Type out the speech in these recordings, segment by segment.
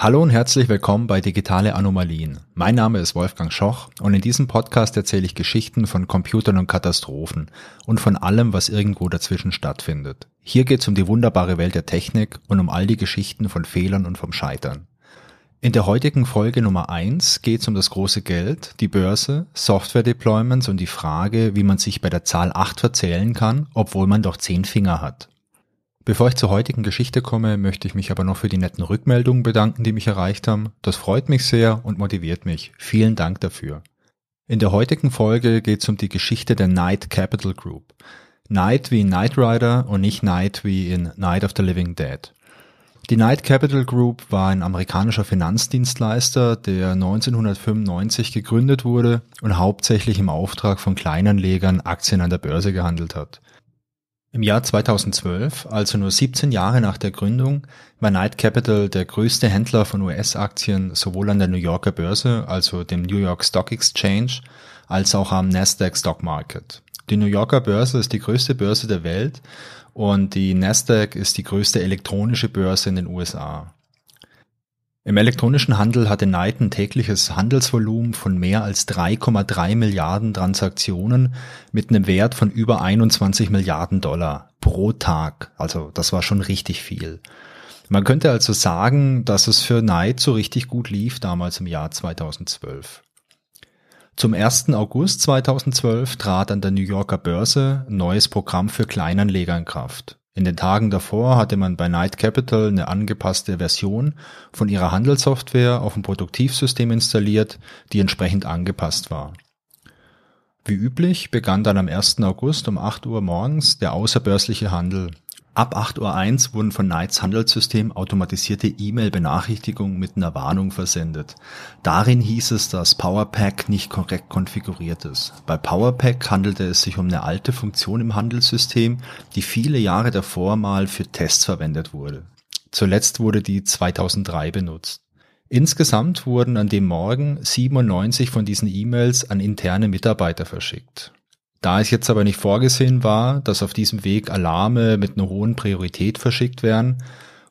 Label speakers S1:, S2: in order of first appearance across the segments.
S1: Hallo und herzlich willkommen bei Digitale Anomalien. Mein Name ist Wolfgang Schoch und in diesem Podcast erzähle ich Geschichten von Computern und Katastrophen und von allem, was irgendwo dazwischen stattfindet. Hier geht es um die wunderbare Welt der Technik und um all die Geschichten von Fehlern und vom Scheitern. In der heutigen Folge Nummer eins geht es um das große Geld, die Börse, Software-Deployments und die Frage, wie man sich bei der Zahl 8 verzählen kann, obwohl man doch 10 Finger hat. Bevor ich zur heutigen Geschichte komme, möchte ich mich aber noch für die netten Rückmeldungen bedanken, die mich erreicht haben. Das freut mich sehr und motiviert mich. Vielen Dank dafür. In der heutigen Folge geht es um die Geschichte der Knight Capital Group. Knight wie in Knight Rider und nicht Knight wie in Night of the Living Dead. Die Knight Capital Group war ein amerikanischer Finanzdienstleister, der 1995 gegründet wurde und hauptsächlich im Auftrag von Kleinanlegern Aktien an der Börse gehandelt hat. Im Jahr 2012, also nur 17 Jahre nach der Gründung, war Knight Capital der größte Händler von US-Aktien sowohl an der New Yorker Börse, also dem New York Stock Exchange, als auch am Nasdaq Stock Market. Die New Yorker Börse ist die größte Börse der Welt und die Nasdaq ist die größte elektronische Börse in den USA. Im elektronischen Handel hatte Knight ein tägliches Handelsvolumen von mehr als 3,3 Milliarden Transaktionen mit einem Wert von über 21 Milliarden Dollar pro Tag. Also das war schon richtig viel. Man könnte also sagen, dass es für Knight so richtig gut lief damals im Jahr 2012. Zum 1. August 2012 trat an der New Yorker Börse ein neues Programm für Kleinanleger in Kraft. In den Tagen davor hatte man bei Knight Capital eine angepasste Version von ihrer Handelssoftware auf dem Produktivsystem installiert, die entsprechend angepasst war. Wie üblich begann dann am 1. August um 8 Uhr morgens der außerbörsliche Handel Ab 8.01 Uhr wurden von Knights Handelssystem automatisierte E-Mail-Benachrichtigungen mit einer Warnung versendet. Darin hieß es, dass PowerPack nicht korrekt konfiguriert ist. Bei PowerPack handelte es sich um eine alte Funktion im Handelssystem, die viele Jahre davor mal für Tests verwendet wurde. Zuletzt wurde die 2003 benutzt. Insgesamt wurden an dem Morgen 97 von diesen E-Mails an interne Mitarbeiter verschickt. Da es jetzt aber nicht vorgesehen war, dass auf diesem Weg Alarme mit einer hohen Priorität verschickt werden,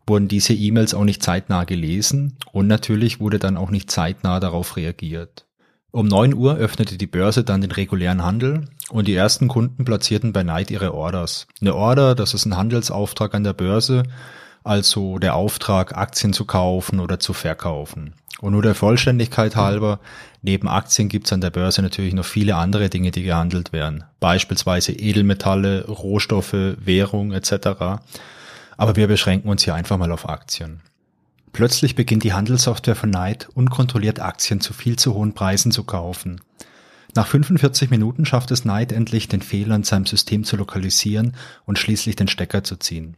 S1: wurden diese E-Mails auch nicht zeitnah gelesen und natürlich wurde dann auch nicht zeitnah darauf reagiert. Um 9 Uhr öffnete die Börse dann den regulären Handel und die ersten Kunden platzierten bei Knight ihre Orders. Eine Order, das ist ein Handelsauftrag an der Börse, also der Auftrag, Aktien zu kaufen oder zu verkaufen. Und nur der Vollständigkeit halber, neben Aktien gibt's an der Börse natürlich noch viele andere Dinge, die gehandelt werden. Beispielsweise Edelmetalle, Rohstoffe, Währung etc. Aber wir beschränken uns hier einfach mal auf Aktien. Plötzlich beginnt die Handelssoftware von Knight unkontrolliert Aktien zu viel zu hohen Preisen zu kaufen. Nach 45 Minuten schafft es Knight endlich, den Fehler in seinem System zu lokalisieren und schließlich den Stecker zu ziehen.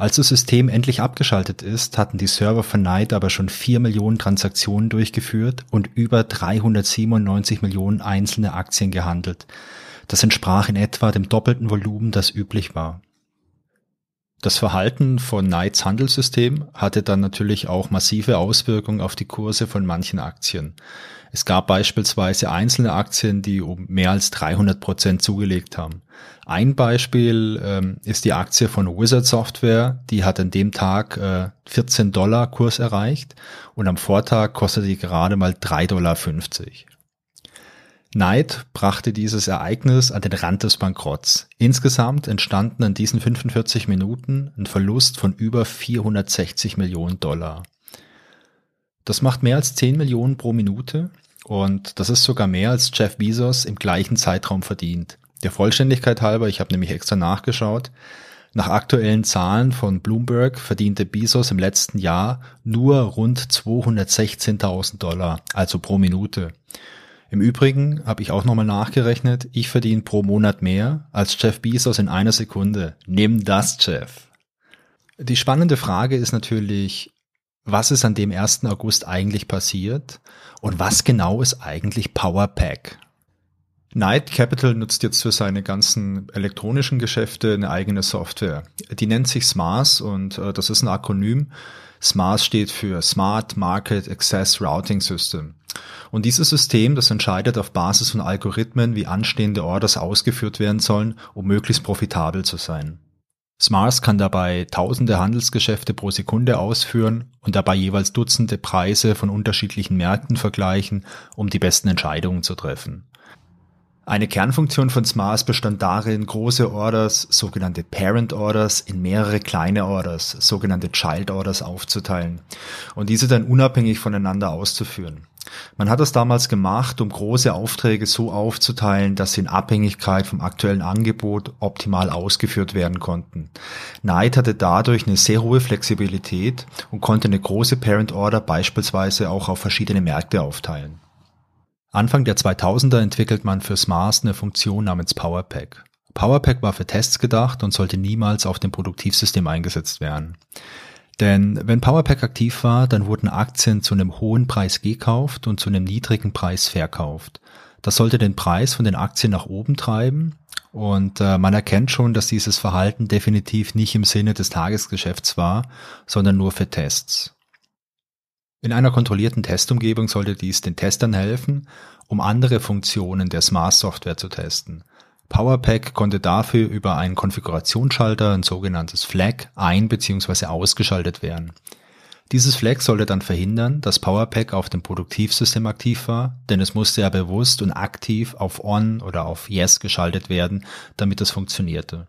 S1: Als das System endlich abgeschaltet ist, hatten die Server von Knight aber schon 4 Millionen Transaktionen durchgeführt und über 397 Millionen einzelne Aktien gehandelt. Das entsprach in etwa dem doppelten Volumen, das üblich war. Das Verhalten von Knights Handelssystem hatte dann natürlich auch massive Auswirkungen auf die Kurse von manchen Aktien. Es gab beispielsweise einzelne Aktien, die um mehr als 300 Prozent zugelegt haben. Ein Beispiel ähm, ist die Aktie von Wizard Software, die hat an dem Tag äh, 14 Dollar Kurs erreicht und am Vortag kostete die gerade mal 3,50 Dollar. Knight brachte dieses Ereignis an den Rand des Bankrotts. Insgesamt entstanden in diesen 45 Minuten ein Verlust von über 460 Millionen Dollar. Das macht mehr als 10 Millionen pro Minute und das ist sogar mehr als Jeff Bezos im gleichen Zeitraum verdient. Der Vollständigkeit halber, ich habe nämlich extra nachgeschaut, nach aktuellen Zahlen von Bloomberg verdiente Bezos im letzten Jahr nur rund 216.000 Dollar, also pro Minute. Im Übrigen habe ich auch nochmal nachgerechnet, ich verdiene pro Monat mehr als Jeff Bezos in einer Sekunde. Nimm das, Jeff. Die spannende Frage ist natürlich, was ist an dem 1. August eigentlich passiert und was genau ist eigentlich PowerPack? Knight Capital nutzt jetzt für seine ganzen elektronischen Geschäfte eine eigene Software. Die nennt sich SMARS und äh, das ist ein Akronym. SMARS steht für Smart Market Access Routing System. Und dieses System, das entscheidet auf Basis von Algorithmen, wie anstehende Orders ausgeführt werden sollen, um möglichst profitabel zu sein. Smars kann dabei tausende Handelsgeschäfte pro Sekunde ausführen und dabei jeweils Dutzende Preise von unterschiedlichen Märkten vergleichen, um die besten Entscheidungen zu treffen. Eine Kernfunktion von Smars bestand darin, große Orders, sogenannte Parent Orders, in mehrere kleine Orders, sogenannte Child Orders aufzuteilen und diese dann unabhängig voneinander auszuführen. Man hat das damals gemacht, um große Aufträge so aufzuteilen, dass sie in Abhängigkeit vom aktuellen Angebot optimal ausgeführt werden konnten. Knight hatte dadurch eine sehr hohe Flexibilität und konnte eine große Parent Order beispielsweise auch auf verschiedene Märkte aufteilen. Anfang der 2000er entwickelt man für SMARS eine Funktion namens PowerPack. PowerPack war für Tests gedacht und sollte niemals auf dem Produktivsystem eingesetzt werden. Denn wenn Powerpack aktiv war, dann wurden Aktien zu einem hohen Preis gekauft und zu einem niedrigen Preis verkauft. Das sollte den Preis von den Aktien nach oben treiben und äh, man erkennt schon, dass dieses Verhalten definitiv nicht im Sinne des Tagesgeschäfts war, sondern nur für Tests. In einer kontrollierten Testumgebung sollte dies den Testern helfen, um andere Funktionen der Smart Software zu testen. PowerPack konnte dafür über einen Konfigurationsschalter, ein sogenanntes Flag, ein- bzw. ausgeschaltet werden. Dieses Flag sollte dann verhindern, dass PowerPack auf dem Produktivsystem aktiv war, denn es musste ja bewusst und aktiv auf On oder auf Yes geschaltet werden, damit es funktionierte.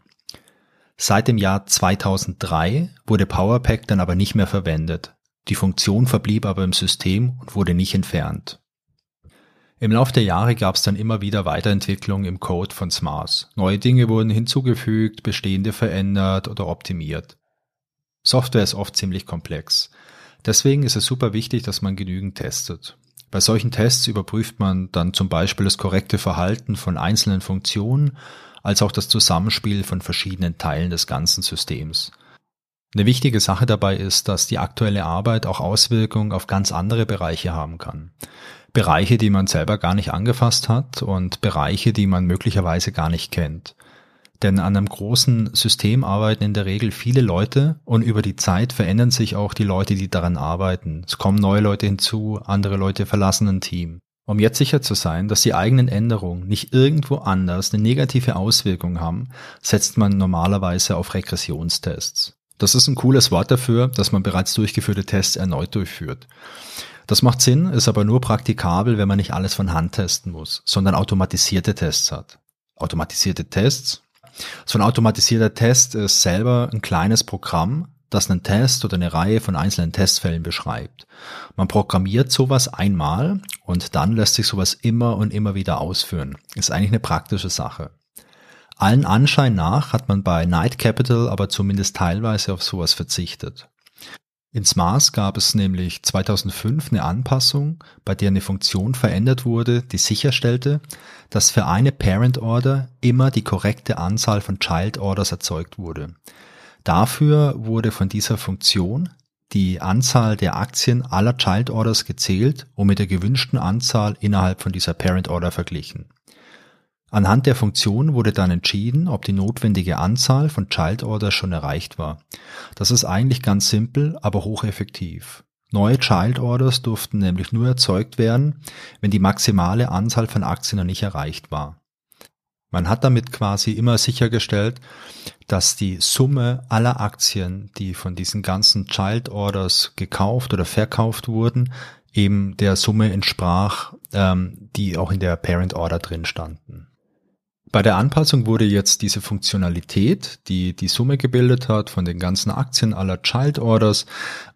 S1: Seit dem Jahr 2003 wurde PowerPack dann aber nicht mehr verwendet. Die Funktion verblieb aber im System und wurde nicht entfernt. Im Laufe der Jahre gab es dann immer wieder Weiterentwicklungen im Code von SMARS. Neue Dinge wurden hinzugefügt, bestehende verändert oder optimiert. Software ist oft ziemlich komplex. Deswegen ist es super wichtig, dass man genügend testet. Bei solchen Tests überprüft man dann zum Beispiel das korrekte Verhalten von einzelnen Funktionen, als auch das Zusammenspiel von verschiedenen Teilen des ganzen Systems. Eine wichtige Sache dabei ist, dass die aktuelle Arbeit auch Auswirkungen auf ganz andere Bereiche haben kann. Bereiche, die man selber gar nicht angefasst hat und Bereiche, die man möglicherweise gar nicht kennt. Denn an einem großen System arbeiten in der Regel viele Leute und über die Zeit verändern sich auch die Leute, die daran arbeiten. Es kommen neue Leute hinzu, andere Leute verlassen ein Team. Um jetzt sicher zu sein, dass die eigenen Änderungen nicht irgendwo anders eine negative Auswirkung haben, setzt man normalerweise auf Regressionstests. Das ist ein cooles Wort dafür, dass man bereits durchgeführte Tests erneut durchführt. Das macht Sinn, ist aber nur praktikabel, wenn man nicht alles von Hand testen muss, sondern automatisierte Tests hat. Automatisierte Tests? So ein automatisierter Test ist selber ein kleines Programm, das einen Test oder eine Reihe von einzelnen Testfällen beschreibt. Man programmiert sowas einmal und dann lässt sich sowas immer und immer wieder ausführen. Ist eigentlich eine praktische Sache. Allen Anschein nach hat man bei Night Capital aber zumindest teilweise auf sowas verzichtet. Ins Mars gab es nämlich 2005 eine Anpassung, bei der eine Funktion verändert wurde, die sicherstellte, dass für eine Parent Order immer die korrekte Anzahl von Child Orders erzeugt wurde. Dafür wurde von dieser Funktion die Anzahl der Aktien aller Child Orders gezählt und mit der gewünschten Anzahl innerhalb von dieser Parent Order verglichen. Anhand der Funktion wurde dann entschieden, ob die notwendige Anzahl von Child Orders schon erreicht war. Das ist eigentlich ganz simpel, aber hocheffektiv. Neue Child Orders durften nämlich nur erzeugt werden, wenn die maximale Anzahl von Aktien noch nicht erreicht war. Man hat damit quasi immer sichergestellt, dass die Summe aller Aktien, die von diesen ganzen Child Orders gekauft oder verkauft wurden, eben der Summe entsprach, ähm, die auch in der Parent Order drin standen. Bei der Anpassung wurde jetzt diese Funktionalität, die die Summe gebildet hat von den ganzen Aktien aller Child Orders,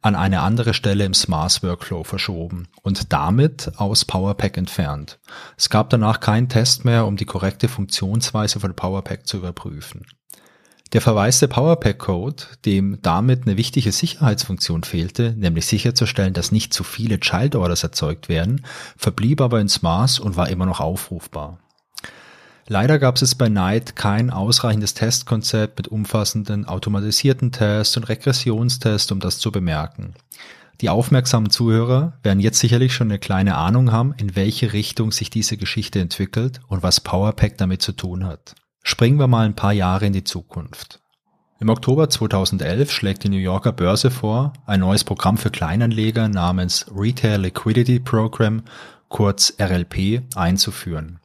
S1: an eine andere Stelle im Smart Workflow verschoben und damit aus PowerPack entfernt. Es gab danach keinen Test mehr, um die korrekte Funktionsweise von PowerPack zu überprüfen. Der verwaiste PowerPack-Code, dem damit eine wichtige Sicherheitsfunktion fehlte, nämlich sicherzustellen, dass nicht zu viele Child Orders erzeugt werden, verblieb aber ins Maß und war immer noch aufrufbar. Leider gab es bei Knight kein ausreichendes Testkonzept mit umfassenden automatisierten Tests und Regressionstests, um das zu bemerken. Die aufmerksamen Zuhörer werden jetzt sicherlich schon eine kleine Ahnung haben, in welche Richtung sich diese Geschichte entwickelt und was PowerPack damit zu tun hat. Springen wir mal ein paar Jahre in die Zukunft. Im Oktober 2011 schlägt die New Yorker Börse vor, ein neues Programm für Kleinanleger namens Retail Liquidity Program, kurz RLP, einzuführen.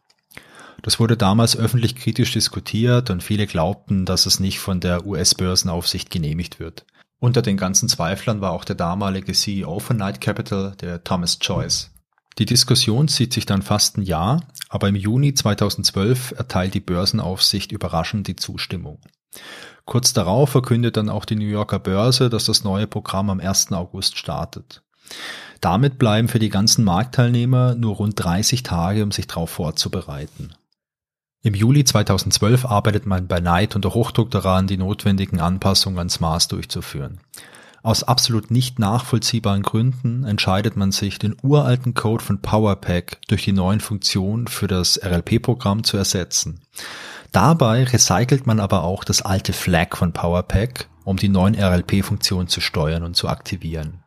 S1: Das wurde damals öffentlich kritisch diskutiert und viele glaubten, dass es nicht von der US-Börsenaufsicht genehmigt wird. Unter den ganzen Zweiflern war auch der damalige CEO von Knight Capital, der Thomas Joyce. Die Diskussion zieht sich dann fast ein Jahr, aber im Juni 2012 erteilt die Börsenaufsicht überraschend die Zustimmung. Kurz darauf verkündet dann auch die New Yorker Börse, dass das neue Programm am 1. August startet. Damit bleiben für die ganzen Marktteilnehmer nur rund 30 Tage, um sich darauf vorzubereiten. Im Juli 2012 arbeitet man bei Knight unter Hochdruck daran, die notwendigen Anpassungen ans Maß durchzuführen. Aus absolut nicht nachvollziehbaren Gründen entscheidet man sich, den uralten Code von PowerPack durch die neuen Funktionen für das RLP-Programm zu ersetzen. Dabei recycelt man aber auch das alte Flag von PowerPack, um die neuen RLP-Funktionen zu steuern und zu aktivieren.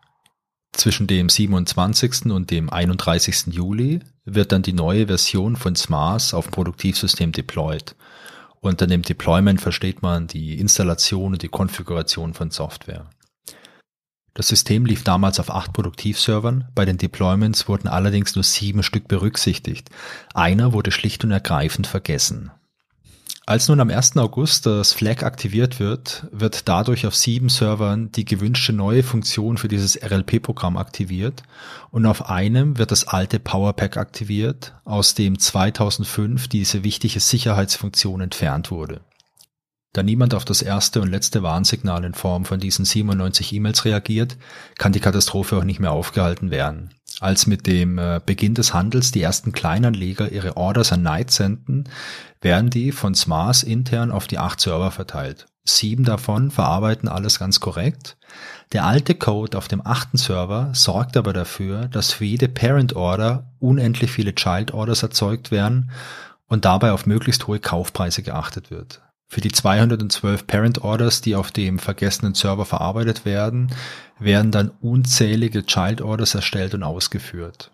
S1: Zwischen dem 27. und dem 31. Juli wird dann die neue Version von SMARS auf Produktivsystem deployed. Unter dem Deployment versteht man die Installation und die Konfiguration von Software. Das System lief damals auf acht Produktivservern, bei den Deployments wurden allerdings nur sieben Stück berücksichtigt. Einer wurde schlicht und ergreifend vergessen. Als nun am 1. August das Flag aktiviert wird, wird dadurch auf sieben Servern die gewünschte neue Funktion für dieses RLP-Programm aktiviert und auf einem wird das alte PowerPack aktiviert, aus dem 2005 diese wichtige Sicherheitsfunktion entfernt wurde. Da niemand auf das erste und letzte Warnsignal in Form von diesen 97 E-Mails reagiert, kann die Katastrophe auch nicht mehr aufgehalten werden. Als mit dem äh, Beginn des Handels die ersten Kleinanleger ihre Orders an Knight senden, werden die von SMARS intern auf die acht Server verteilt. Sieben davon verarbeiten alles ganz korrekt. Der alte Code auf dem achten Server sorgt aber dafür, dass für jede Parent Order unendlich viele Child Orders erzeugt werden und dabei auf möglichst hohe Kaufpreise geachtet wird. Für die 212 Parent Orders, die auf dem vergessenen Server verarbeitet werden, werden dann unzählige Child Orders erstellt und ausgeführt.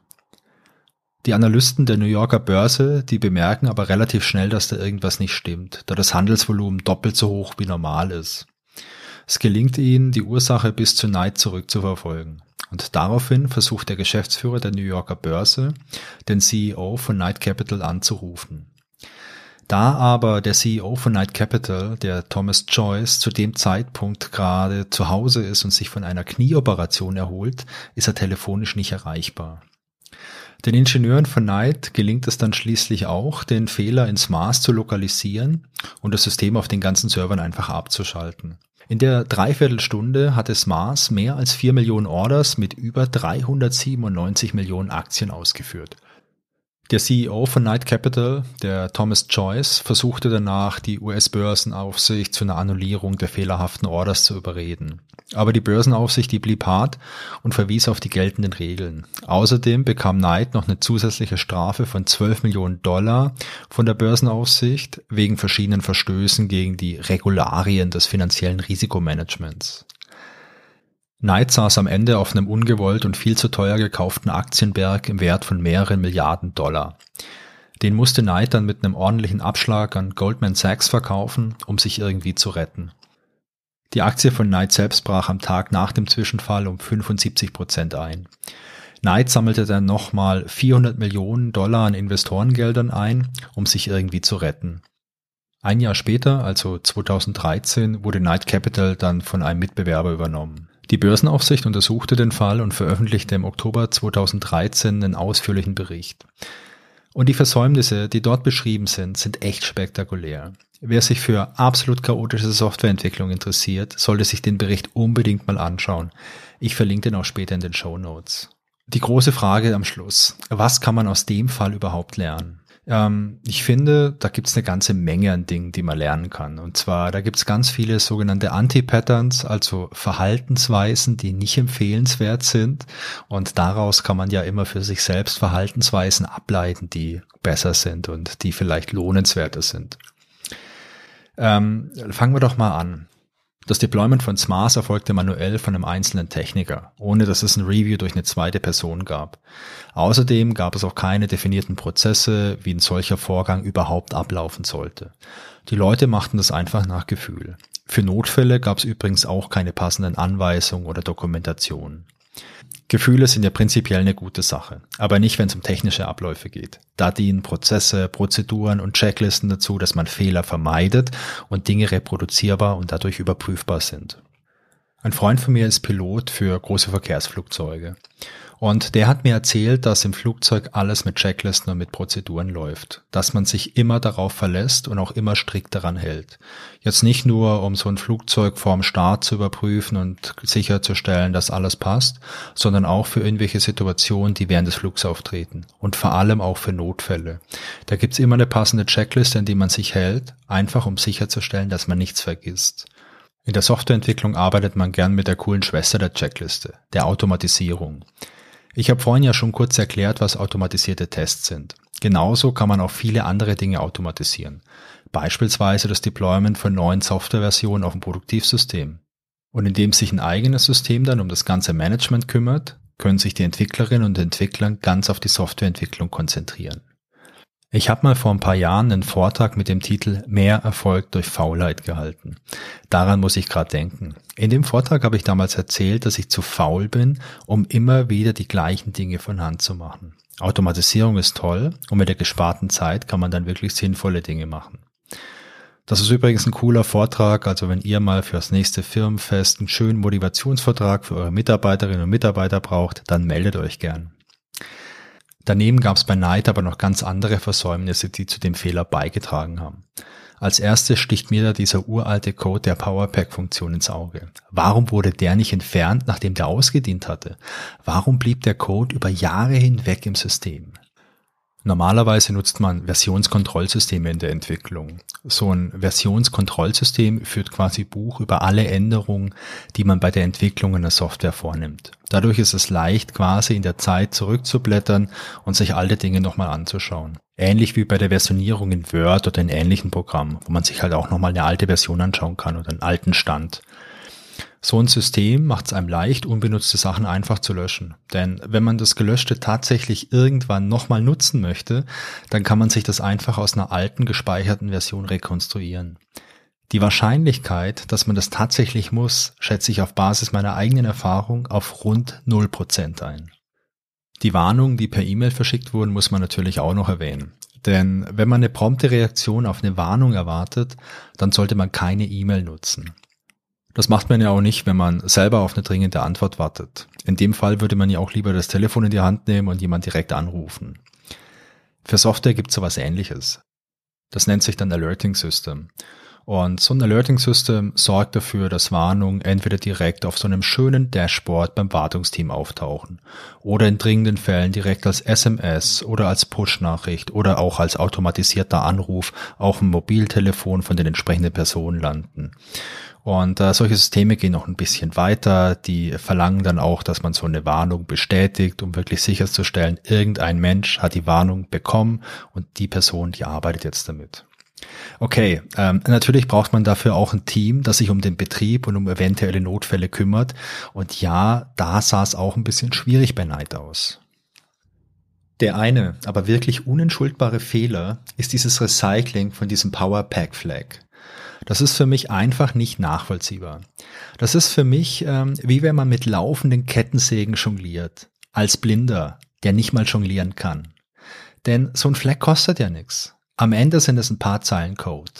S1: Die Analysten der New Yorker Börse, die bemerken aber relativ schnell, dass da irgendwas nicht stimmt, da das Handelsvolumen doppelt so hoch wie normal ist. Es gelingt ihnen, die Ursache bis zu Knight zurückzuverfolgen. Und daraufhin versucht der Geschäftsführer der New Yorker Börse, den CEO von Knight Capital anzurufen. Da aber der CEO von Knight Capital, der Thomas Joyce, zu dem Zeitpunkt gerade zu Hause ist und sich von einer Knieoperation erholt, ist er telefonisch nicht erreichbar. Den Ingenieuren von Knight gelingt es dann schließlich auch, den Fehler ins Maß zu lokalisieren und das System auf den ganzen Servern einfach abzuschalten. In der Dreiviertelstunde hat es Mars mehr als 4 Millionen Orders mit über 397 Millionen Aktien ausgeführt. Der CEO von Knight Capital, der Thomas Joyce, versuchte danach, die US-Börsenaufsicht zu einer Annullierung der fehlerhaften Orders zu überreden. Aber die Börsenaufsicht, die blieb hart und verwies auf die geltenden Regeln. Außerdem bekam Knight noch eine zusätzliche Strafe von 12 Millionen Dollar von der Börsenaufsicht wegen verschiedenen Verstößen gegen die Regularien des finanziellen Risikomanagements. Knight saß am Ende auf einem ungewollt und viel zu teuer gekauften Aktienberg im Wert von mehreren Milliarden Dollar. Den musste Knight dann mit einem ordentlichen Abschlag an Goldman Sachs verkaufen, um sich irgendwie zu retten. Die Aktie von Knight selbst brach am Tag nach dem Zwischenfall um 75 Prozent ein. Knight sammelte dann nochmal 400 Millionen Dollar an Investorengeldern ein, um sich irgendwie zu retten. Ein Jahr später, also 2013, wurde Knight Capital dann von einem Mitbewerber übernommen. Die Börsenaufsicht untersuchte den Fall und veröffentlichte im Oktober 2013 einen ausführlichen Bericht. Und die Versäumnisse, die dort beschrieben sind, sind echt spektakulär. Wer sich für absolut chaotische Softwareentwicklung interessiert, sollte sich den Bericht unbedingt mal anschauen. Ich verlinke den auch später in den Show Notes. Die große Frage am Schluss. Was kann man aus dem Fall überhaupt lernen? Ähm, ich finde, da gibt's eine ganze Menge an Dingen, die man lernen kann. Und zwar, da gibt's ganz viele sogenannte Anti-Patterns, also Verhaltensweisen, die nicht empfehlenswert sind. Und daraus kann man ja immer für sich selbst Verhaltensweisen ableiten, die besser sind und die vielleicht lohnenswerter sind. Ähm, fangen wir doch mal an. Das Deployment von SMARS erfolgte manuell von einem einzelnen Techniker, ohne dass es ein Review durch eine zweite Person gab. Außerdem gab es auch keine definierten Prozesse, wie ein solcher Vorgang überhaupt ablaufen sollte. Die Leute machten das einfach nach Gefühl. Für Notfälle gab es übrigens auch keine passenden Anweisungen oder Dokumentationen. Gefühle sind ja prinzipiell eine gute Sache, aber nicht, wenn es um technische Abläufe geht. Da dienen Prozesse, Prozeduren und Checklisten dazu, dass man Fehler vermeidet und Dinge reproduzierbar und dadurch überprüfbar sind. Ein Freund von mir ist Pilot für große Verkehrsflugzeuge. Und der hat mir erzählt, dass im Flugzeug alles mit Checklisten und mit Prozeduren läuft, dass man sich immer darauf verlässt und auch immer strikt daran hält. Jetzt nicht nur, um so ein Flugzeug vorm Start zu überprüfen und sicherzustellen, dass alles passt, sondern auch für irgendwelche Situationen, die während des Flugs auftreten und vor allem auch für Notfälle. Da gibt's immer eine passende Checkliste, an die man sich hält, einfach um sicherzustellen, dass man nichts vergisst. In der Softwareentwicklung arbeitet man gern mit der coolen Schwester der Checkliste, der Automatisierung. Ich habe vorhin ja schon kurz erklärt, was automatisierte Tests sind. Genauso kann man auch viele andere Dinge automatisieren. Beispielsweise das Deployment von neuen Softwareversionen auf dem Produktivsystem. Und indem sich ein eigenes System dann um das ganze Management kümmert, können sich die Entwicklerinnen und Entwickler ganz auf die Softwareentwicklung konzentrieren. Ich habe mal vor ein paar Jahren einen Vortrag mit dem Titel Mehr Erfolg durch Faulheit gehalten. Daran muss ich gerade denken. In dem Vortrag habe ich damals erzählt, dass ich zu faul bin, um immer wieder die gleichen Dinge von Hand zu machen. Automatisierung ist toll und mit der gesparten Zeit kann man dann wirklich sinnvolle Dinge machen. Das ist übrigens ein cooler Vortrag, also wenn ihr mal fürs nächste Firmenfest einen schönen Motivationsvertrag für eure Mitarbeiterinnen und Mitarbeiter braucht, dann meldet euch gern. Daneben gab es bei Knight aber noch ganz andere Versäumnisse, die zu dem Fehler beigetragen haben. Als erstes sticht mir da dieser uralte Code der Powerpack-Funktion ins Auge. Warum wurde der nicht entfernt, nachdem der ausgedient hatte? Warum blieb der Code über Jahre hinweg im System? Normalerweise nutzt man Versionskontrollsysteme in der Entwicklung. So ein Versionskontrollsystem führt quasi Buch über alle Änderungen, die man bei der Entwicklung einer Software vornimmt. Dadurch ist es leicht, quasi in der Zeit zurückzublättern und sich alte Dinge nochmal anzuschauen. Ähnlich wie bei der Versionierung in Word oder in ähnlichen Programmen, wo man sich halt auch nochmal eine alte Version anschauen kann oder einen alten Stand. So ein System macht es einem leicht, unbenutzte Sachen einfach zu löschen. Denn wenn man das Gelöschte tatsächlich irgendwann nochmal nutzen möchte, dann kann man sich das einfach aus einer alten gespeicherten Version rekonstruieren. Die Wahrscheinlichkeit, dass man das tatsächlich muss, schätze ich auf Basis meiner eigenen Erfahrung auf rund 0% ein. Die Warnungen, die per E-Mail verschickt wurden, muss man natürlich auch noch erwähnen. Denn wenn man eine prompte Reaktion auf eine Warnung erwartet, dann sollte man keine E-Mail nutzen. Das macht man ja auch nicht, wenn man selber auf eine dringende Antwort wartet. In dem Fall würde man ja auch lieber das Telefon in die Hand nehmen und jemand direkt anrufen. Für Software gibt es sowas ähnliches. Das nennt sich dann Alerting System. Und so ein Alerting System sorgt dafür, dass Warnungen entweder direkt auf so einem schönen Dashboard beim Wartungsteam auftauchen oder in dringenden Fällen direkt als SMS oder als Push-Nachricht oder auch als automatisierter Anruf auf dem Mobiltelefon von den entsprechenden Personen landen. Und äh, solche Systeme gehen noch ein bisschen weiter. Die verlangen dann auch, dass man so eine Warnung bestätigt, um wirklich sicherzustellen, irgendein Mensch hat die Warnung bekommen und die Person, die arbeitet jetzt damit. Okay, ähm, natürlich braucht man dafür auch ein Team, das sich um den Betrieb und um eventuelle Notfälle kümmert. Und ja, da sah es auch ein bisschen schwierig bei Night aus. Der eine, aber wirklich unentschuldbare Fehler ist dieses Recycling von diesem Power Pack Flag. Das ist für mich einfach nicht nachvollziehbar. Das ist für mich ähm, wie wenn man mit laufenden Kettensägen jongliert. Als Blinder, der nicht mal jonglieren kann. Denn so ein Fleck kostet ja nichts. Am Ende sind es ein paar Zeilen Code.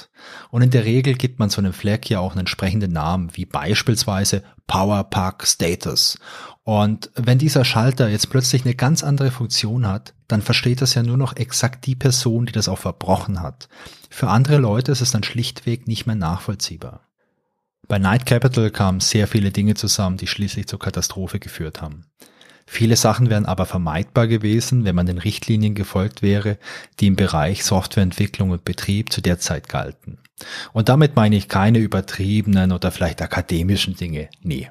S1: Und in der Regel gibt man so einem Flag ja auch einen entsprechenden Namen, wie beispielsweise Power Pack Status. Und wenn dieser Schalter jetzt plötzlich eine ganz andere Funktion hat, dann versteht das ja nur noch exakt die Person, die das auch verbrochen hat. Für andere Leute ist es dann schlichtweg nicht mehr nachvollziehbar. Bei Night Capital kamen sehr viele Dinge zusammen, die schließlich zur Katastrophe geführt haben. Viele Sachen wären aber vermeidbar gewesen, wenn man den Richtlinien gefolgt wäre, die im Bereich Softwareentwicklung und Betrieb zu der Zeit galten. Und damit meine ich keine übertriebenen oder vielleicht akademischen Dinge. Nee.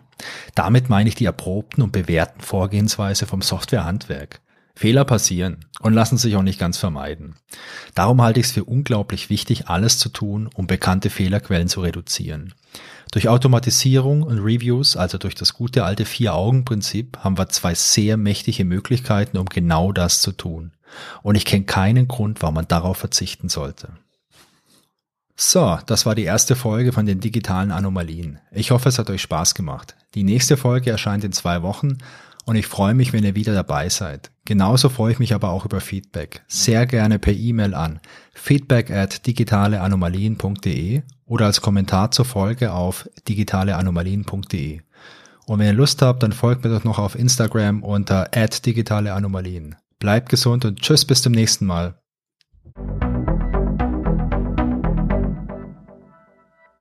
S1: Damit meine ich die erprobten und bewährten Vorgehensweise vom Softwarehandwerk. Fehler passieren und lassen sich auch nicht ganz vermeiden. Darum halte ich es für unglaublich wichtig, alles zu tun, um bekannte Fehlerquellen zu reduzieren. Durch Automatisierung und Reviews, also durch das gute alte Vier-Augen-Prinzip, haben wir zwei sehr mächtige Möglichkeiten, um genau das zu tun. Und ich kenne keinen Grund, warum man darauf verzichten sollte. So, das war die erste Folge von den digitalen Anomalien. Ich hoffe, es hat euch Spaß gemacht. Die nächste Folge erscheint in zwei Wochen und ich freue mich, wenn ihr wieder dabei seid. Genauso freue ich mich aber auch über Feedback. Sehr gerne per E-Mail an feedback at digitaleanomalien.de oder als Kommentar zur Folge auf digitaleanomalien.de. Und wenn ihr Lust habt, dann folgt mir doch noch auf Instagram unter digitaleanomalien. Bleibt gesund und tschüss bis zum nächsten Mal.